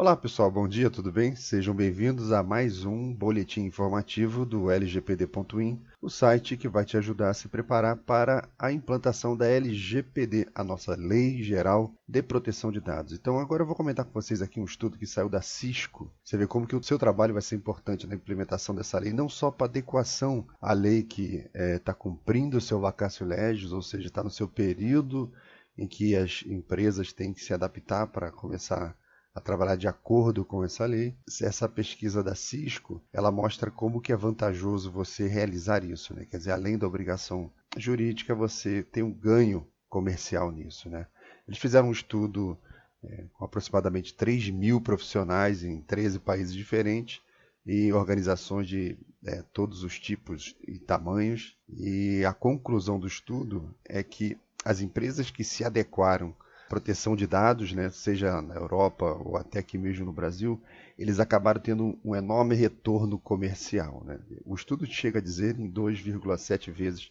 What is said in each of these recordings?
Olá pessoal, bom dia, tudo bem? Sejam bem-vindos a mais um boletim informativo do LGPD.in, o site que vai te ajudar a se preparar para a implantação da LGPD, a nossa Lei Geral de Proteção de Dados. Então agora eu vou comentar com vocês aqui um estudo que saiu da Cisco. Você vê como que o seu trabalho vai ser importante na implementação dessa lei, não só para adequação à lei que está é, tá cumprindo o seu vacácio legis, ou seja, está no seu período em que as empresas têm que se adaptar para começar a trabalhar de acordo com essa lei. Essa pesquisa da Cisco, ela mostra como que é vantajoso você realizar isso, né? Quer dizer, além da obrigação jurídica, você tem um ganho comercial nisso, né? Eles fizeram um estudo é, com aproximadamente 3 mil profissionais em 13 países diferentes e organizações de é, todos os tipos e tamanhos. E a conclusão do estudo é que as empresas que se adequaram proteção de dados, né, seja na Europa ou até aqui mesmo no Brasil, eles acabaram tendo um enorme retorno comercial. Né? O estudo chega a dizer em 2,7 vezes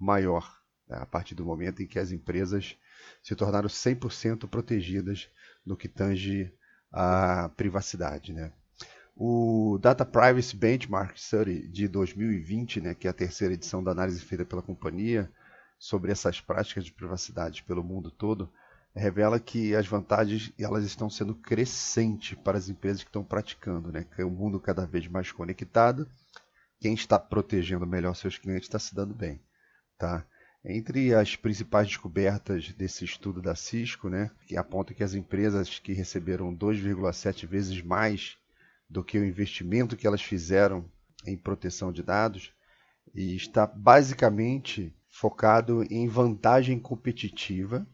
maior né, a partir do momento em que as empresas se tornaram 100% protegidas no que tange à privacidade. Né? O Data Privacy Benchmark Study de 2020, né, que é a terceira edição da análise feita pela companhia sobre essas práticas de privacidade pelo mundo todo, revela que as vantagens elas estão sendo crescentes para as empresas que estão praticando, né? Que é um mundo cada vez mais conectado. Quem está protegendo melhor seus clientes está se dando bem, tá? Entre as principais descobertas desse estudo da Cisco, né, que aponta que as empresas que receberam 2,7 vezes mais do que o investimento que elas fizeram em proteção de dados, e está basicamente focado em vantagem competitiva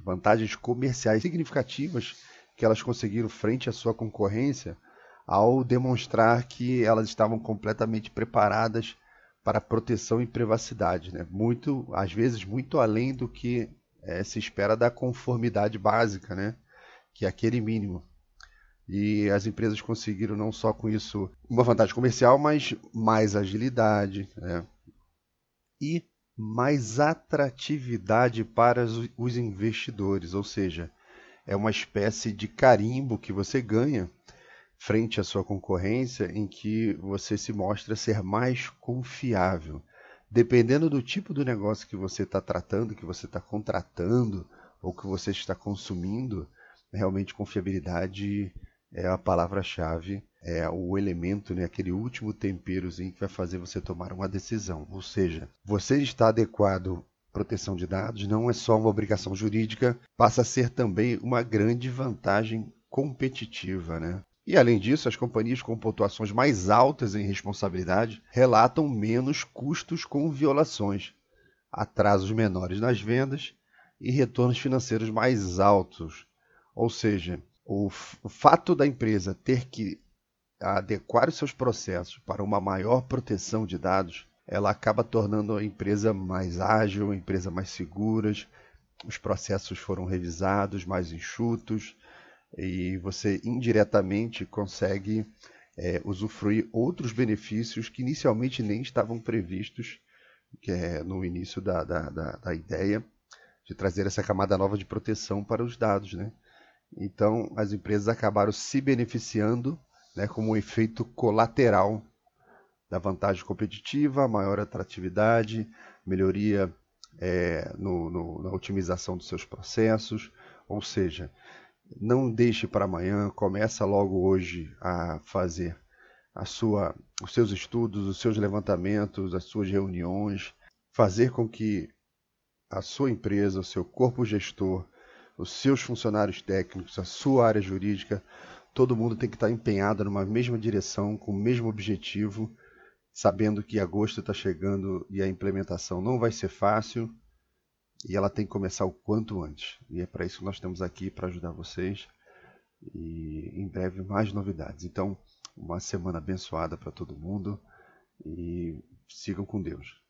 vantagens comerciais significativas que elas conseguiram frente à sua concorrência ao demonstrar que elas estavam completamente preparadas para proteção e privacidade, né? muito, às vezes muito além do que é, se espera da conformidade básica, né? que é aquele mínimo. E as empresas conseguiram não só com isso uma vantagem comercial, mas mais agilidade né? e mais atratividade para os investidores, ou seja, é uma espécie de carimbo que você ganha frente à sua concorrência em que você se mostra ser mais confiável. Dependendo do tipo do negócio que você está tratando, que você está contratando ou que você está consumindo, realmente confiabilidade é a palavra-chave é o elemento, né, aquele último temperozinho que vai fazer você tomar uma decisão. Ou seja, você está adequado proteção de dados não é só uma obrigação jurídica, passa a ser também uma grande vantagem competitiva, né? E além disso, as companhias com pontuações mais altas em responsabilidade relatam menos custos com violações, atrasos menores nas vendas e retornos financeiros mais altos. Ou seja, o, o fato da empresa ter que adequar os seus processos para uma maior proteção de dados, ela acaba tornando a empresa mais ágil, a empresa mais segura, os processos foram revisados, mais enxutos, e você indiretamente consegue é, usufruir outros benefícios que inicialmente nem estavam previstos que é no início da, da, da, da ideia de trazer essa camada nova de proteção para os dados. Né? Então, as empresas acabaram se beneficiando né, como um efeito colateral da vantagem competitiva, maior atratividade, melhoria é, no, no, na otimização dos seus processos, ou seja, não deixe para amanhã, começa logo hoje a fazer a sua, os seus estudos, os seus levantamentos, as suas reuniões, fazer com que a sua empresa, o seu corpo gestor, os seus funcionários técnicos, a sua área jurídica todo mundo tem que estar empenhado numa mesma direção, com o mesmo objetivo, sabendo que agosto está chegando e a implementação não vai ser fácil e ela tem que começar o quanto antes. E é para isso que nós estamos aqui para ajudar vocês e em breve mais novidades. Então, uma semana abençoada para todo mundo e sigam com Deus.